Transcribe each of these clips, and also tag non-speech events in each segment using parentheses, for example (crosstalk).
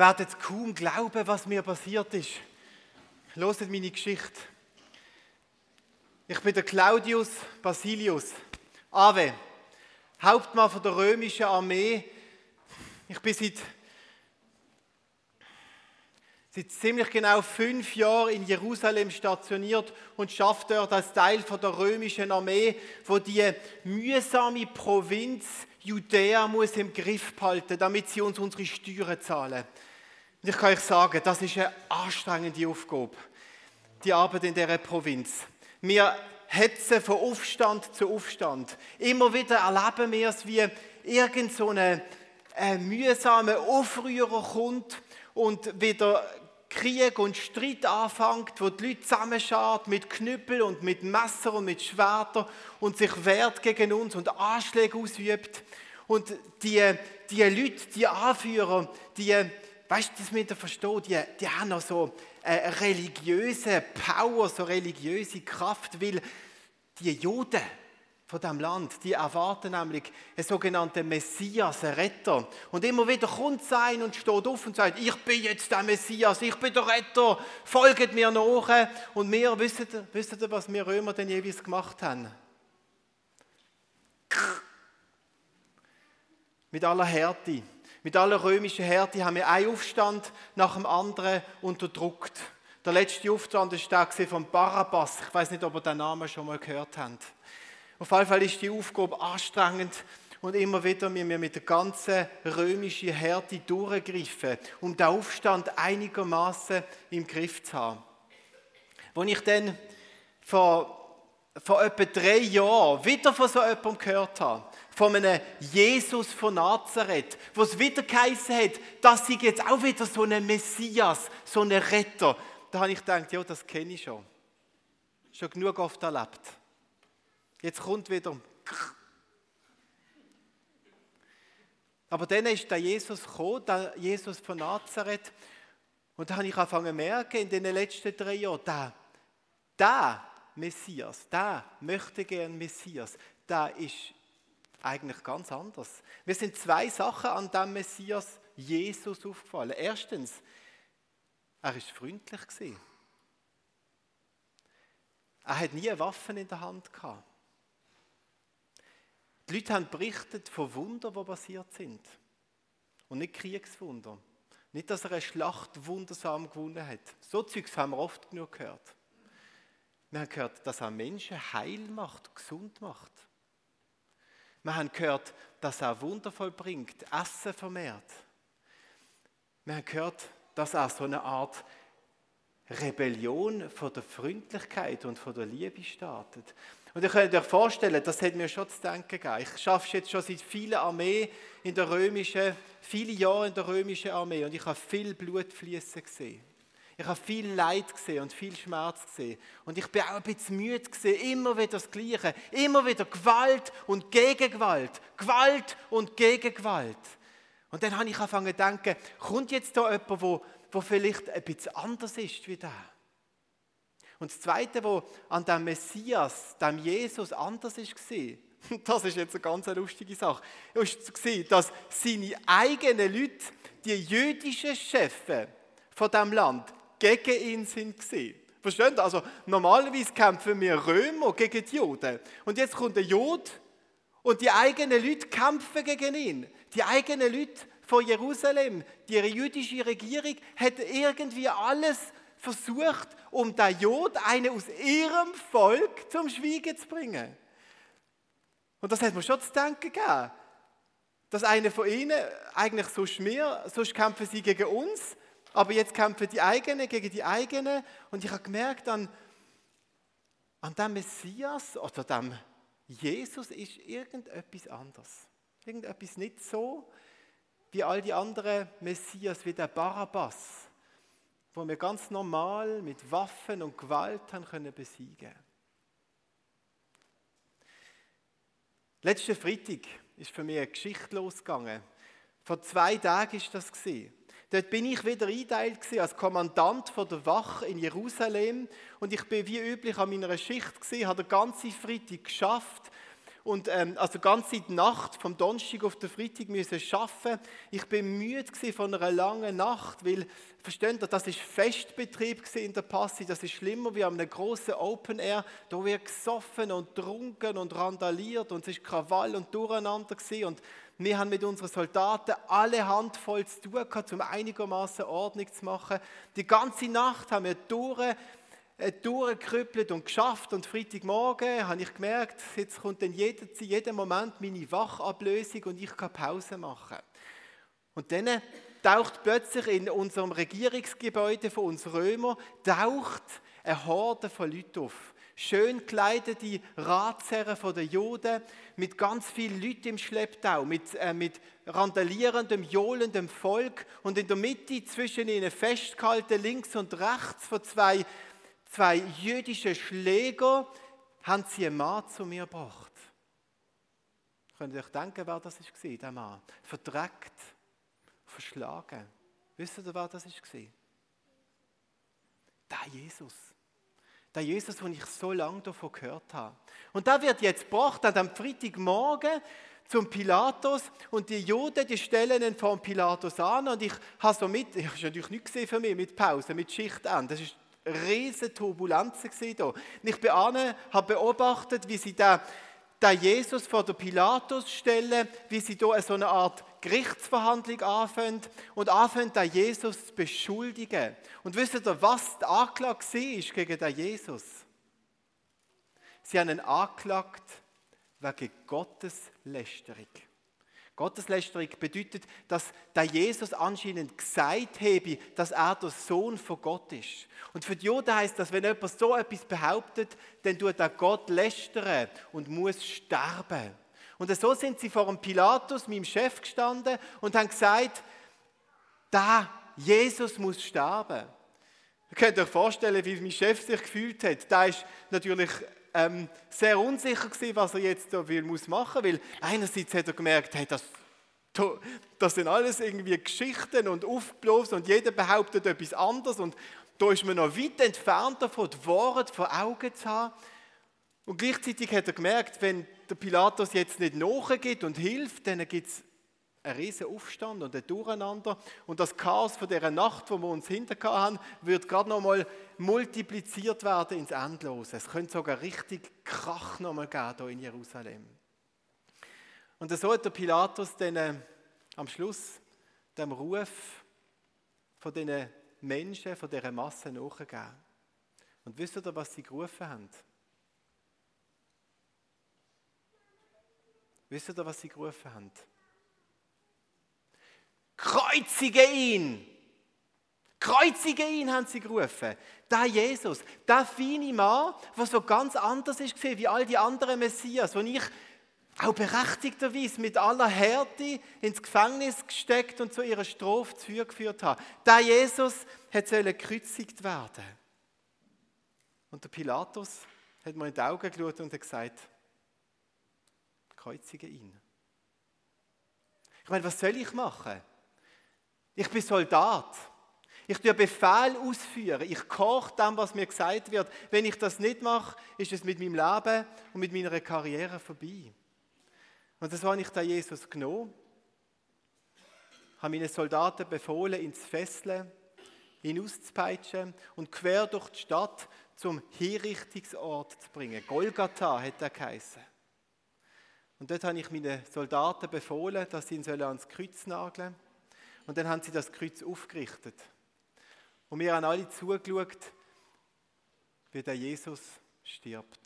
Ihr werdet kaum glauben, was mir passiert ist. Hört meine Geschichte. Ich bin der Claudius Basilius, Ave, Hauptmann von der römischen Armee. Ich bin seit, seit ziemlich genau fünf Jahren in Jerusalem stationiert und schaffe dort als Teil von der römischen Armee, wo die mühsame Provinz Judäa muss im Griff behalten, damit sie uns unsere Steuern zahlen. Und ich kann euch sagen, das ist eine anstrengende Aufgabe, die Arbeit in dieser Provinz. Wir hetzen von Aufstand zu Aufstand. Immer wieder erleben wir es, wie irgend so eine, ein mühsamer Aufrührer kommt und wieder Krieg und Streit anfängt, wo die Leute zusammenschart mit Knüppel und mit Messer und mit Schwertern und sich wehrt gegen uns und Anschläge ausübt. Und die, die Leute, die Anführer, die, weißt du, das mit der verstehen, die, die haben noch so eine religiöse Power, so religiöse Kraft, weil die Juden von dem Land, die erwarten nämlich einen sogenannten Messias, einen Retter. Und immer wieder kommt sein und steht auf und sagt, ich bin jetzt der Messias, ich bin der Retter, folgt mir nach. Und wir, wisst ihr, wisst ihr was wir Römer denn jeweils gemacht haben? Mit aller Härte, mit aller römischen Härte haben wir einen Aufstand nach dem anderen unterdrückt. Der letzte Aufstand war der von Barabbas. Ich weiß nicht, ob ihr den Namen schon mal gehört habt. Auf jeden Fall ist die Aufgabe anstrengend und immer wieder müssen wir mit der ganzen römischen Härte durchgreifen, um den Aufstand einigermaßen im Griff zu haben. Als ich dann vor, vor etwa drei Jahren wieder von so jemandem gehört habe, von einem Jesus von Nazareth, wo es wieder geheißen hat, dass sie jetzt auch wieder so ein Messias, so ein Retter. Da habe ich gedacht, ja, das kenne ich schon. Schon genug oft erlebt. Jetzt kommt wieder. Aber dann ist der Jesus gekommen, der Jesus von Nazareth. Und da habe ich angefangen zu merken, in den letzten drei Jahren, der, der Messias, der möchte gern Messias, der ist eigentlich ganz anders. Mir sind zwei Sachen an dem Messias Jesus aufgefallen. Erstens, er ist freundlich gewesen. Er hat nie Waffen in der Hand gehabt. Die Leute haben berichtet von Wundern, die passiert sind. Und nicht Kriegswunder. Nicht, dass er eine Schlacht wundersam gewonnen hat. So Zeugs haben wir oft genug gehört. Wir haben gehört, dass er Menschen heil macht, gesund macht. Wir haben gehört, dass er Wunder vollbringt, Essen vermehrt. Wir haben gehört, dass er so eine Art Rebellion von der Freundlichkeit und von der Liebe startet. Und ihr könnt euch vorstellen, das hat mir schon zu denken gegeben. Ich arbeite jetzt schon seit vielen Armee in der römischen, viele Jahre in der römischen Armee und ich habe viel Blut fließen gesehen. Ich habe viel Leid gesehen und viel Schmerz gesehen. Und ich bin auch ein bisschen müde gesehen. Immer wieder das Gleiche. Immer wieder Gewalt und Gegengewalt. Gewalt und Gegengewalt. Und dann habe ich angefangen zu denken, kommt jetzt da jemand, wo, wo vielleicht ein bisschen anders ist wie der? Und das Zweite, was an dem Messias, dem Jesus anders ist, (laughs) das ist jetzt eine ganz lustige Sache, war, dass seine eigenen Leute, die jüdischen Chefs von diesem Land, gegen ihn sind Versteht ihr? Also normalerweise kämpfen wir Römer gegen die Juden. Und jetzt kommt der Jod und die eigenen Leute kämpfen gegen ihn. Die eigenen Leute von Jerusalem, die jüdische Regierung, hat irgendwie alles versucht, um den Jod, einen aus ihrem Volk, zum Schweigen zu bringen. Und das hat mir schon zu denken gegeben. Dass einer von ihnen eigentlich so schmier, sonst kämpfen sie gegen uns, aber jetzt kämpfen die eigenen gegen die eigenen. Und ich habe gemerkt, an, an dem Messias oder dem Jesus ist irgendetwas anders. Irgendetwas nicht so wie all die anderen Messias, wie der Barabbas wo wir ganz normal mit Waffen und Gewalt haben können besiegen. Letzten Freitag ist für mich eine Geschichte losgegangen. Vor zwei Tagen ist das gesehen. Dort bin ich wieder eingeteilt als Kommandant von der Wache in Jerusalem und ich bin wie üblich an meiner Schicht gesehen, habe den ganzen Freitag geschafft und ähm, also ganze Nacht vom Donnerstag auf den Freitag müssen arbeiten. Ich bin müde von einer langen Nacht, weil versteht ihr, das ist Festbetrieb in der Passi. Das ist schlimmer wie an einem großen Open Air. Da wird gesoffen und trunken und randaliert und es ist Krawall und Durcheinander gewesen. und wir haben mit unseren Soldaten alle Handvoll zu tun gehabt, um einigermaßen Ordnung zu machen. Die ganze Nacht haben wir durch äh, durchgekrüppelt und geschafft und Freitagmorgen habe ich gemerkt, jetzt kommt dann jeden, jeden Moment meine Wachablösung und ich kann Pause machen. Und dann taucht plötzlich in unserem Regierungsgebäude von uns Römer, taucht eine Horde von Leuten auf. Schön gekleidete Ratsherren von den Juden, mit ganz vielen Leuten im Schlepptau, mit, äh, mit randalierendem, johlendem Volk und in der Mitte zwischen ihnen festgehalten, links und rechts von zwei zwei jüdische Schläger haben sie einen Mann zu mir gebracht. Könnt ihr euch denken, wer das war, der Mann? Verdreckt, verschlagen. Wisst ihr, wer das war? Der Jesus. Der Jesus, den ich so lange davon gehört habe. Und da wird jetzt gebracht am Freitagmorgen zum Pilatus und die Juden, die stellen ihn vor Pilatus an und ich habe so mit, ich habe natürlich nicht gesehen für mich mit Pause, mit Schichtende. Das ist riesige Turbulenzen hier. Ich bin habe beobachtet, wie sie da den Jesus vor der Pilatus stellen, wie sie hier so eine Art Gerichtsverhandlung anfangen und anfangen, den Jesus zu beschuldigen. Und wisst ihr, was die Anklage war gegen den Jesus? Sie haben ihn angeklagt wegen Gotteslästerung. Gotteslästerung bedeutet, dass der Jesus anscheinend gesagt habe, dass er der Sohn von Gott ist. Und für die Juden heißt das, wenn jemand so etwas behauptet, dann tut er Gott lästern und muss sterben. Und so sind sie vor dem Pilatus, meinem Chef, gestanden und haben gesagt, da Jesus muss sterben. Ihr könnt euch vorstellen, wie mein Chef sich gefühlt hat. Da ist natürlich ähm, sehr unsicher gewesen, was er jetzt da will, muss machen, weil einerseits hat er gemerkt, hey, das, das sind alles irgendwie Geschichten und aufgeblasen und jeder behauptet etwas anderes und da ist man noch weit entfernt davon, die Wahrheit vor Augen zu haben. Und gleichzeitig hat er gemerkt, wenn der Pilatus jetzt nicht nachgibt und hilft, dann gibt es ein riesen Aufstand und ein Durcheinander. Und das Chaos von dieser Nacht, wo wir uns hinter haben, wird gerade nochmal multipliziert werden ins Endlose. Es könnte sogar richtig Krach nochmal geben hier in Jerusalem. Und so hat der Pilatus dann äh, am Schluss dem Ruf von diesen Menschen, von dieser Masse nachgegeben. Und wisst ihr, was sie gerufen haben? Wisst ihr, was sie gerufen haben? Kreuzige ihn! Kreuzige ihn, haben sie gerufen. Der Jesus, der feine Mann, der so ganz anders ist wie all die anderen Messias, wo ich auch berechtigterweise mit aller Härte ins Gefängnis gesteckt und zu ihrer Strophe zugeführt habe. Der Jesus hat gekreuzigt werden. Und der Pilatus hat mir in die Augen geschaut und hat gesagt, kreuzige ihn. Ich meine, was soll ich machen? Ich bin Soldat. Ich tue Befehl ausführen. Ich koche dem, was mir gesagt wird. Wenn ich das nicht mache, ist es mit meinem Leben und mit meiner Karriere vorbei. Und das habe ich da Jesus genommen, habe meinen Soldaten befohlen, ins Fesseln, ihn und quer durch die Stadt zum Hinrichtungsort zu bringen. Golgatha hat er geheißen. Und dort habe ich meinen Soldaten befohlen, dass sie ihn ans Kreuz nageln sollen. Und dann haben sie das Kreuz aufgerichtet. Und wir haben alle zugeschaut, wie der Jesus stirbt.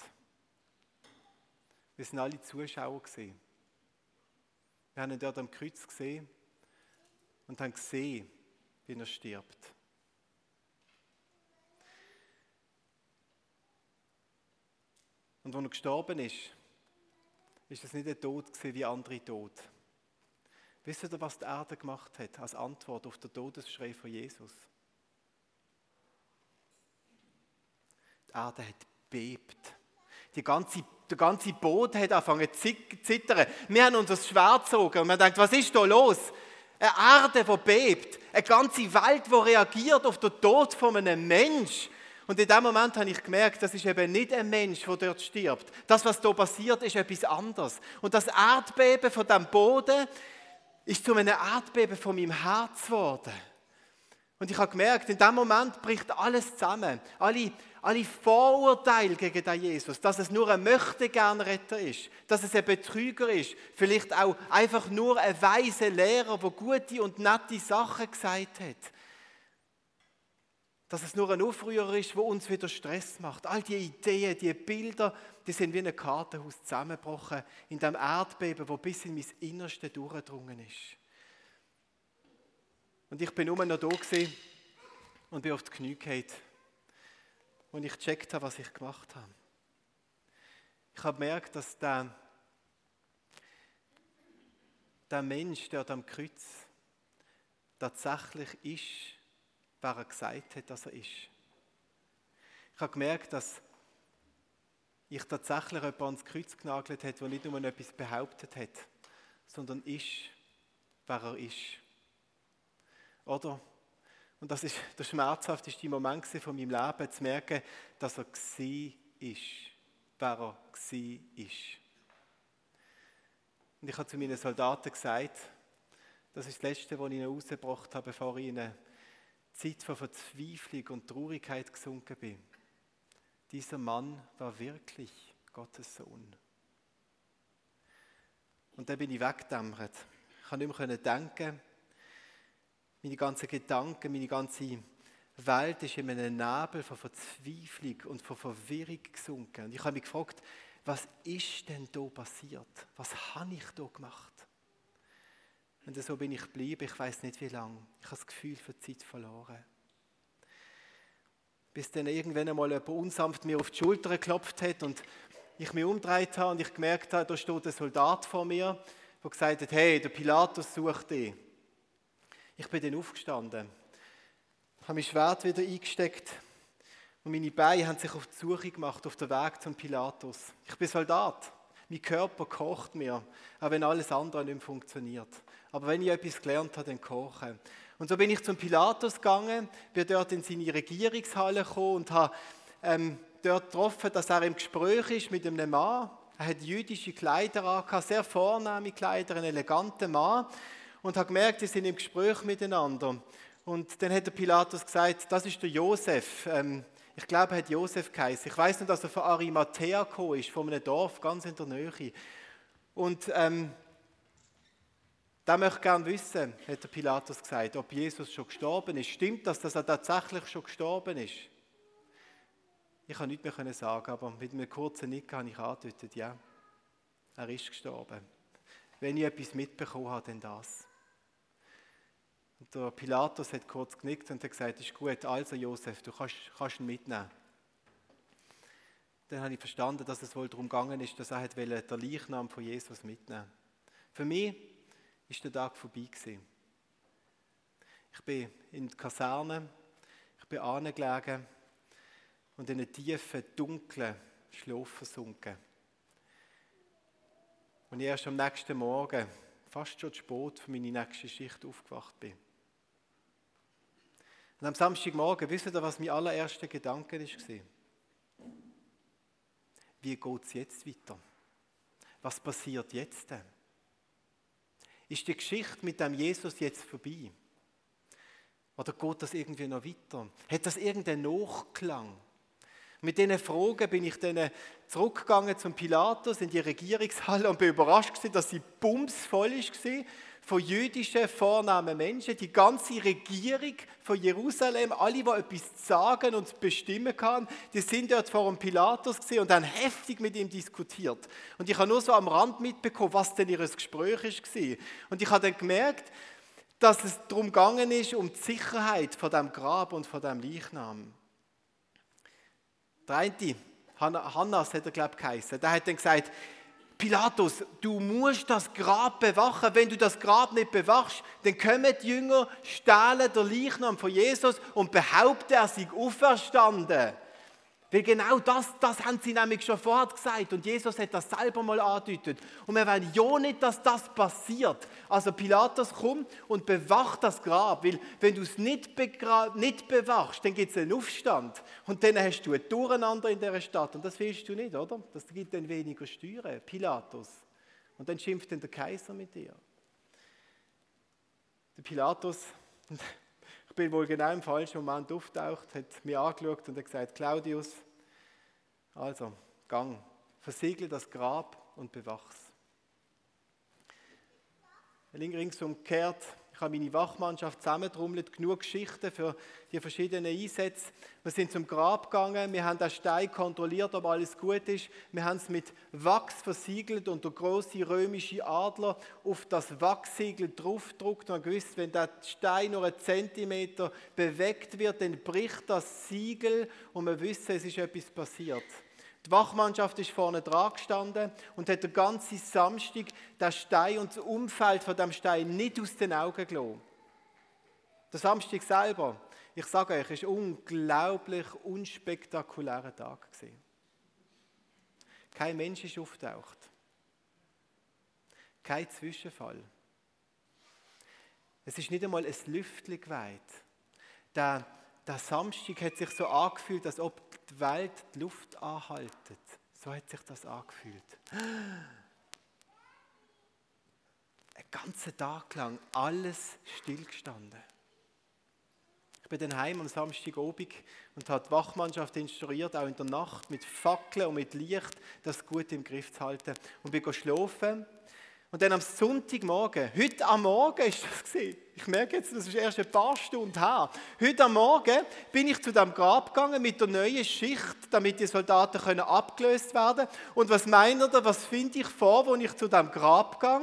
Wir sind alle Zuschauer gesehen. Wir haben ihn dort am Kreuz gesehen und haben gesehen, wie er stirbt. Und als er gestorben ist, ist es nicht ein Tod wie andere Tod. Wisst ihr, was die Erde gemacht hat als Antwort auf den Todesschrei von Jesus? Die Erde hat bebt. Die ganze, der ganze Boden hat angefangen zu zittern. Wir haben uns das Schwert gezogen und man denkt, was ist da los? Eine Erde, die bebt. Eine ganze Welt, die reagiert auf den Tod von einem Menschen. Und in dem Moment habe ich gemerkt, das ist eben nicht ein Mensch, der dort stirbt. Das, was da passiert, ist etwas anderes. Und das Erdbeben von dem Boden ist zu einem Erdbeben von meinem Herz geworden. Und ich habe gemerkt, in dem Moment bricht alles zusammen. Alle, alle Vorurteile gegen den Jesus, dass es nur ein Möchtegernretter ist, dass es ein Betrüger ist, vielleicht auch einfach nur ein weiser Lehrer, der gute und nette Sachen gesagt hat. Dass es nur ein Aufrührer ist, wo uns wieder Stress macht. All die Ideen, die Bilder, die sind wie ein Kartenhaus zusammengebrochen in dem Erdbeben, wo bis in mein Innerste durchgedrungen ist. Und ich bin nur noch da und bin auf die Knie gefallen, und ich gecheckt habe, was ich gemacht habe. Ich habe gemerkt, dass der, der Mensch, der am Kreuz tatsächlich ist, wer er gesagt hat, dass er ist. Ich habe gemerkt, dass ich tatsächlich jemanden ans Kreuz genagelt hat, der nicht nur etwas behauptet hat, sondern ist, wer er ist. Oder? Und das ist der schmerzhafteste Moment von meinem Leben, zu merken, dass er war, ist, wer er war. Und ich habe zu meinen Soldaten gesagt, das ist das Letzte, was ich ihnen rausgebracht habe, bevor ich in eine Zeit von Verzweiflung und Traurigkeit gesunken bin. Dieser Mann war wirklich Gottes Sohn. Und dann bin ich weggedämmert. Ich konnte nicht mehr denken, meine ganzen Gedanken, meine ganze Welt ist in einem Nebel von Verzweiflung und von Verwirrung gesunken. Und ich habe mich gefragt, was ist denn da passiert? Was habe ich da gemacht? Und so bin ich geblieben, ich weiß nicht wie lange. Ich habe das Gefühl für Zeit verloren. Bis dann irgendwann einmal jemand unsanft mir auf die Schulter geklopft hat und ich mich umgedreht habe und ich gemerkt habe, da steht ein Soldat vor mir, der gesagt hat, hey, der Pilatus sucht dich. Ich bin dann aufgestanden, habe mein Schwert wieder eingesteckt und meine Beine haben sich auf die Suche gemacht, auf den Weg zum Pilatus. Ich bin Soldat. Mein Körper kocht mir, auch wenn alles andere nicht mehr funktioniert. Aber wenn ich etwas gelernt habe, dann kochen. Und so bin ich zum Pilatus gegangen, bin dort in seine Regierungshalle gekommen und habe ähm, dort getroffen, dass er im Gespräch ist mit einem Mann. Er hat jüdische Kleider an, sehr vornehme Kleider, ein eleganter Mann und habe gemerkt, die sind im Gespräch miteinander. Und dann hat der Pilatus gesagt, das ist der Josef. Ähm, ich glaube, er hat Josef geheißen. Ich weiß nicht, dass er von Arimathea gekommen ist, von einem Dorf ganz in der Nähe. Und ähm, da möchte gerne wissen, hat der Pilatus gesagt, ob Jesus schon gestorben ist. Stimmt das, dass er tatsächlich schon gestorben ist? Ich kann nichts mehr sagen, aber mit einem kurzen Nick habe ich angedeutet, ja, er ist gestorben. Wenn ich etwas mitbekommen habe, dann das. Und der Pilatus hat kurz genickt und hat gesagt, ist gut, also Josef, du kannst, kannst ihn mitnehmen. Dann habe ich verstanden, dass es wohl darum gegangen ist, dass er den Leichnam von Jesus mitnehmen Für mich ist der Tag vorbei gewesen. Ich bin in der Kaserne, ich bin angelegen und in einen tiefen, dunklen Schlaf versunken. Und ich erst am nächsten Morgen, fast schon zu spät für meine nächste Schicht aufgewacht bin. Und am Samstagmorgen, wisst ihr, was mein allererster Gedanke war? Wie geht es jetzt weiter? Was passiert jetzt denn? Ist die Geschichte mit dem Jesus jetzt vorbei? Oder geht das irgendwie noch weiter? Hat das irgendeinen Nachklang? Mit diesen Fragen bin ich dann zurückgegangen zum Pilatus in die Regierungshalle und bin überrascht, dass sie bumsvoll war von jüdischen vornahmen Menschen, die ganze Regierung von Jerusalem, alle, die etwas sagen und bestimmen kann, die sind dort vor dem Pilatus und haben heftig mit ihm diskutiert. Und ich habe nur so am Rand mitbekommen, was denn ihr Gespräch war. Und ich habe dann gemerkt, dass es darum gegangen ist, um die Sicherheit von dem Grab und von dem Leichnam. Der eine, Hannas hat er, glaube ich, geheißen, der hat dann gesagt, Pilatus, du musst das Grab bewachen. Wenn du das Grab nicht bewachst, dann kommen die Jünger, stehlen den Leichnam von Jesus und behaupten, er sei auferstanden. Weil genau das, das haben sie nämlich schon vorher gesagt und Jesus hat das selber mal angedeutet. Und wir wollen ja nicht, dass das passiert. Also Pilatus kommt und bewacht das Grab, weil wenn du es nicht, nicht bewachst, dann gibt es einen Aufstand und dann hast du ein Durcheinander in dieser Stadt und das willst du nicht, oder? Das gibt dann weniger Steuern, Pilatus. Und dann schimpft dann der Kaiser mit dir. Der Pilatus, (laughs) ich bin wohl genau im falschen Moment auftaucht, hat mich angeschaut und hat gesagt, Claudius, also, gang, versiegle das Grab und bewach's. Ringsum kehrt, ich habe meine Wachmannschaft zusammentrommelt, genug Geschichten für die verschiedenen Einsätze. Wir sind zum Grab gegangen, wir haben den Stein kontrolliert, ob alles gut ist. Wir haben es mit Wachs versiegelt und der große römische Adler auf das Wachssiegel draufgedruckt und gewusst, wenn der Stein nur einen Zentimeter bewegt wird, dann bricht das Siegel und wir wissen, es ist etwas passiert. Die Wachmannschaft ist vorne dran gestanden und hat den ganzen Samstag den Stein und das Umfeld von dem Stein nicht aus den Augen gelassen. Der Samstag selber, ich sage euch, ist unglaublich unspektakulärer Tag gewesen. Kein Mensch ist auftaucht. Kein Zwischenfall. Es ist nicht einmal ein Lüftchen weit. Der, der Samstag hat sich so angefühlt, als ob die Welt die Luft anhaltet. So hat sich das angefühlt. Ein ganzen Tag lang alles stillgestanden. Ich bin dann heim am Samstagabend und habe die Wachmannschaft instruiert, auch in der Nacht mit Fackeln und mit Licht das gut im Griff zu halten. Und bin schlafen und dann am Sonntagmorgen, heute am Morgen ist das gesehen. Ich merke jetzt, das ist erst ein paar Stunden her. Heute am Morgen bin ich zu dem Grab gegangen mit der neuen Schicht, damit die Soldaten können abgelöst werden. Und was meint ihr, was finde ich vor, wo ich zu dem Grab gehe?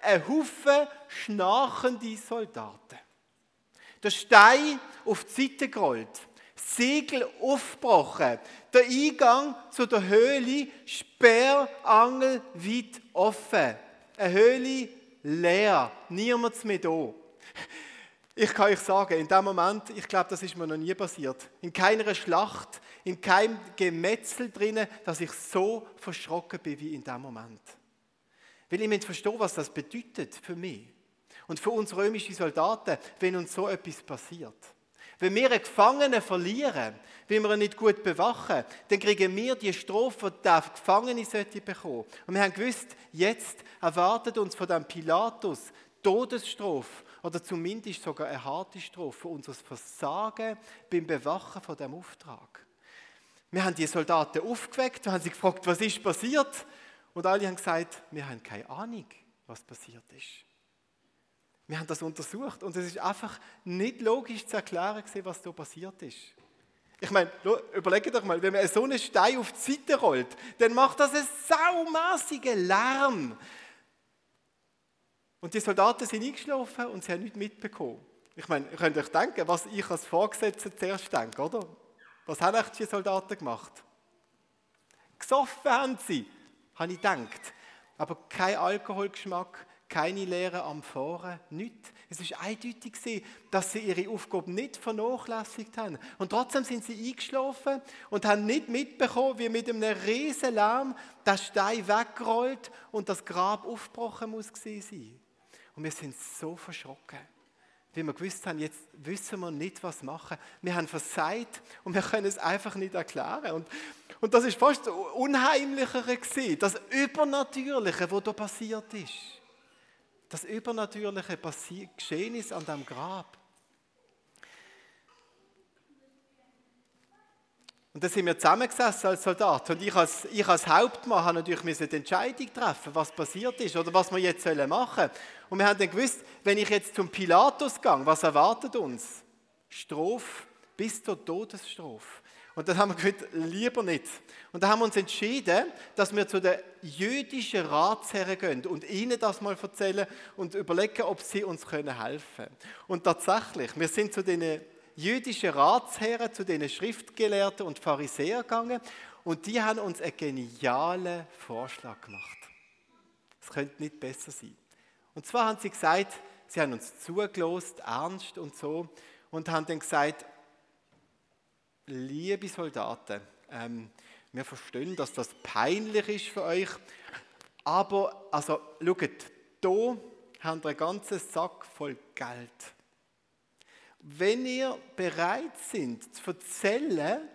Ein Haufen schnarchende Soldaten. Der Stein auf die Seite gerollt. Segel aufgebrochen. Der Eingang zu der Höhle sperrangelweit offen. Eine Höhle leer. Niemand mehr da. Ich kann euch sagen, in dem Moment, ich glaube, das ist mir noch nie passiert. In keiner Schlacht, in keinem Gemetzel drinnen, dass ich so verschrocken bin wie in dem Moment. Weil ich möchte verstehen, was das bedeutet für mich und für uns römische Soldaten, wenn uns so etwas passiert. Wenn wir einen Gefangenen verlieren, weil wir ihn nicht gut bewachen, dann kriegen wir die Strophe, die der Gefangene sollte bekommen. Und wir haben gewusst, jetzt erwartet uns von dem Pilatus Todesstrafe oder zumindest sogar eine harte für unser Versagen beim Bewachen von dem Auftrag. Wir haben die Soldaten aufgeweckt, wir haben sie gefragt, was ist passiert? Und alle haben gesagt, wir haben keine Ahnung, was passiert ist. Wir haben das untersucht und es ist einfach nicht logisch zu erklären, was da passiert ist. Ich meine, überlegt doch mal, wenn man so einen Stein auf die Seite rollt, dann macht das einen saumässigen Lärm. Und die Soldaten sind eingeschlafen und sie haben nichts mitbekommen. Ich meine, ihr könnt euch denken, was ich als Vorgesetzter zuerst denke, oder? Was haben echt die Soldaten gemacht? Gesoffen haben sie, habe ich gedacht. Aber kein Alkoholgeschmack, keine Lehre am Fahren, nichts. Es ist eindeutig, dass sie ihre Aufgabe nicht vernachlässigt haben. Und trotzdem sind sie eingeschlafen und haben nicht mitbekommen, wie mit einem riesen Lärm der Stein wegrollt und das Grab aufgebrochen muss sein. Und wir sind so verschrocken, wie wir gewusst haben, jetzt wissen wir nicht, was machen. Wir haben versagt und wir können es einfach nicht erklären. Und, und das ist fast das Unheimlichere gewesen, das Übernatürliche, was da passiert ist das übernatürliche Geschehnis an dem Grab. Und dann sind wir zusammengesessen als Soldat. Und ich als, ich als Hauptmann habe natürlich eine Entscheidung treffen, was passiert ist oder was wir jetzt machen sollen. Und wir haben dann gewusst, wenn ich jetzt zum Pilatus gehe, was erwartet uns? Strophe bis zur Todesstrophe. Und dann haben wir gesagt, lieber nicht. Und dann haben wir uns entschieden, dass wir zu den jüdischen Ratsherren gehen und ihnen das mal erzählen und überlegen, ob sie uns helfen können. Und tatsächlich, wir sind zu den jüdischen Ratsherren, zu den Schriftgelehrten und Pharisäern gegangen und die haben uns einen genialen Vorschlag gemacht. Es könnte nicht besser sein. Und zwar haben sie gesagt, sie haben uns zugelost, ernst und so, und haben dann gesagt, liebe Soldaten, ähm, wir verstehen, dass das peinlich ist für euch, aber also, schaut, hier habt ihr einen ganzen Sack voll Geld. Wenn ihr bereit sind zu erzählen,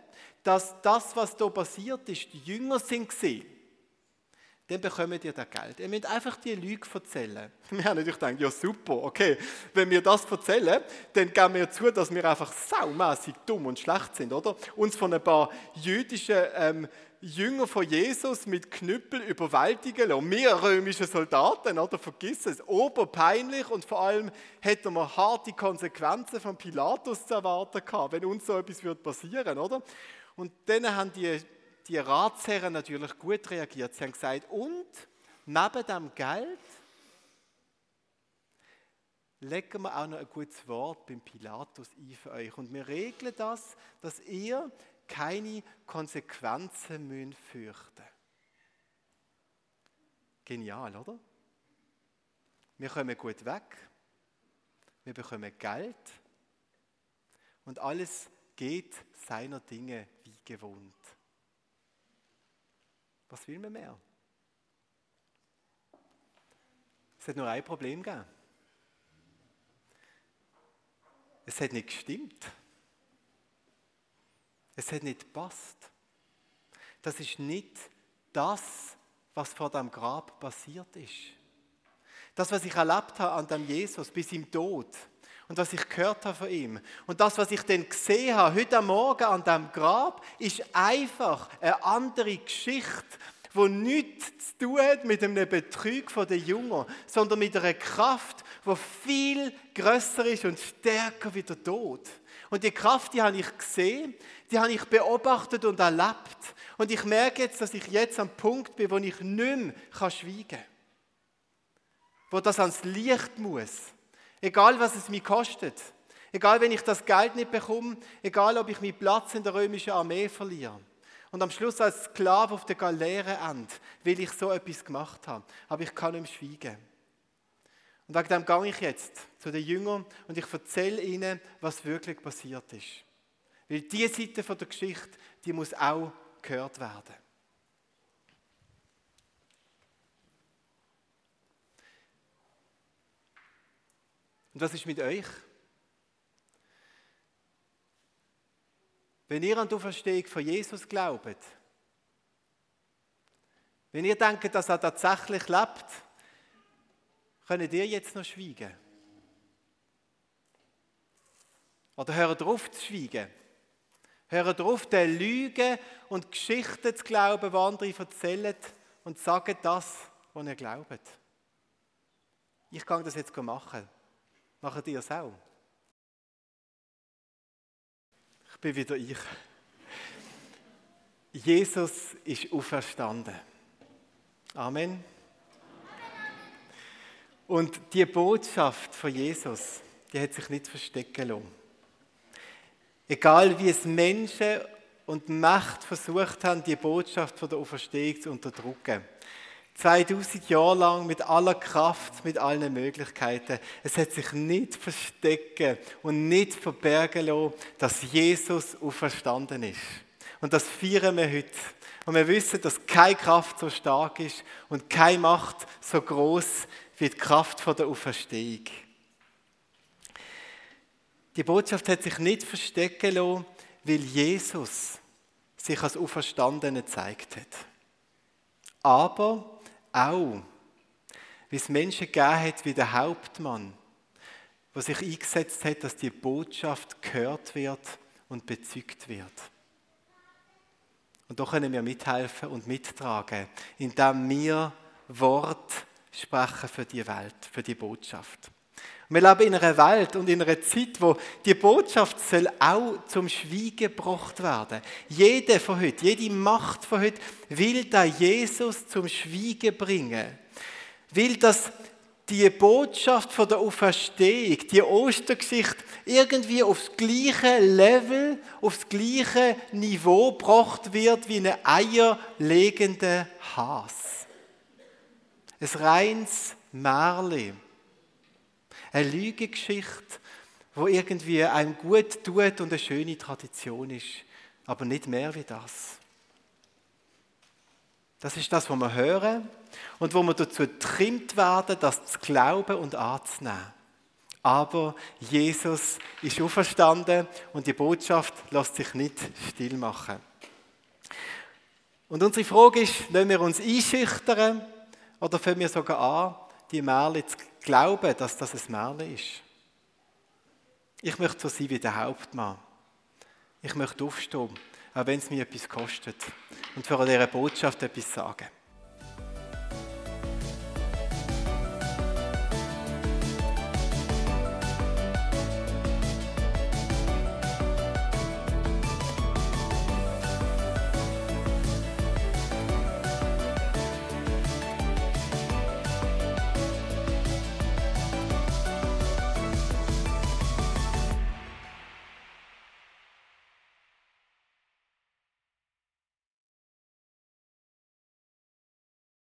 dass das, was hier passiert ist, die Jünger sind gesehen, dann bekommt ihr das Geld. Ihr müsst einfach die Lüge erzählen. (laughs) Wir haben natürlich gedacht, ja super, okay, wenn wir das erzählen, dann geben wir zu, dass wir einfach saumässig dumm und schlecht sind, oder? Uns von ein paar jüdischen ähm, Jünger von Jesus mit Knüppel überwältigen lassen. Wir römische Soldaten, oder? Vergiss es. Oberpeinlich und vor allem hätten wir harte Konsequenzen von Pilatus zu erwarten gehabt, wenn uns so etwas passieren würde, oder? Und dann haben die die Ratsherren natürlich gut reagiert. Sie haben gesagt, und neben dem Geld legen wir auch noch ein gutes Wort beim Pilatus ein für euch. Und wir regeln das, dass ihr keine Konsequenzen müsst fürchten Genial, oder? Wir kommen gut weg, wir bekommen Geld und alles geht seiner Dinge wie gewohnt. Was will man mehr? Es hat nur ein Problem gegeben. Es hat nicht gestimmt. Es hat nicht gepasst. Das ist nicht das, was vor dem Grab passiert ist. Das, was ich erlebt habe an dem Jesus bis im Tod und was ich gehört habe von ihm und das, was ich dann gesehen habe heute Morgen an dem Grab, ist einfach eine andere Geschichte, wo nichts zu tun hat mit einem Betrug der Jünger, sondern mit einer Kraft, die viel größer ist und stärker wie der Tod. Und die Kraft, die habe ich gesehen, die habe ich beobachtet und erlebt. Und ich merke jetzt, dass ich jetzt am Punkt bin, wo ich nicht mehr schweigen kann. Wo das ans Licht muss. Egal, was es mir kostet. Egal, wenn ich das Geld nicht bekomme. Egal, ob ich meinen Platz in der römischen Armee verliere. Und am Schluss als Sklave auf der Galeere end, weil ich so etwas gemacht habe. Aber ich kann nicht schweigen. Und wegen dem gehe ich jetzt zu den Jüngern und ich erzähle ihnen, was wirklich passiert ist. Weil diese Seite der Geschichte, die muss auch gehört werden. Und was ist mit euch? Wenn ihr an die Auferstehung von Jesus glaubt, wenn ihr denkt, dass er tatsächlich lebt, könnt ihr jetzt noch schweigen? Oder hört auf zu schweigen? Hört auf, den Lügen und Geschichten zu glauben, die andere erzählen und sagen das, was ihr glaubt. Ich kann das jetzt machen. Machen ihr es auch? Ich bin wieder ich. Jesus ist auferstanden. Amen. Und die Botschaft von Jesus, die hat sich nicht verstecken lassen. Egal wie es Menschen und Macht versucht haben, die Botschaft von der Auferstehung zu unterdrücken. 2000 Jahre lang mit aller Kraft, mit allen Möglichkeiten. Es hat sich nicht verstecken und nicht verbergen lassen, dass Jesus auferstanden ist. Und das feiern wir heute. Und wir wissen, dass keine Kraft so stark ist und keine Macht so groß wie die Kraft von der Auferstehung. Die Botschaft hat sich nicht verstecken lassen, weil Jesus sich als Auferstandene gezeigt hat. Aber auch, wie es Menschen gegeben hat wie der Hauptmann, der sich eingesetzt hat, dass die Botschaft gehört wird und bezeugt wird. Und da können wir mithelfen und mittragen, indem wir Wort sprechen für die Welt, für die Botschaft. Wir leben in einer Welt und in einer Zeit, wo die Botschaft soll auch zum Schweigen gebracht werden. Jede von heute, jede Macht von heute will da Jesus zum Schweigen bringen. Will, dass die Botschaft von der Auferstehung, die Ostergeschichte irgendwie aufs gleiche Level, aufs gleiche Niveau gebracht wird wie eine eierlegende Has. Ein reines Märchen eine Lügengeschichte, wo irgendwie einem gut tut und eine schöne Tradition ist. aber nicht mehr wie das. Das ist das, was wir hören und wo wir dazu getrimmt werden, das zu glauben und anzunehmen. Aber Jesus ist auferstanden und die Botschaft lässt sich nicht still machen. Und unsere Frage ist, lassen wir uns einschüchtern oder fangen wir sogar an, die Märle zu glauben, dass das ein Märle ist? Ich möchte so sein wie der Hauptmann. Ich möchte aufstehen, auch wenn es mir etwas kostet. Und für diese Botschaft etwas sagen.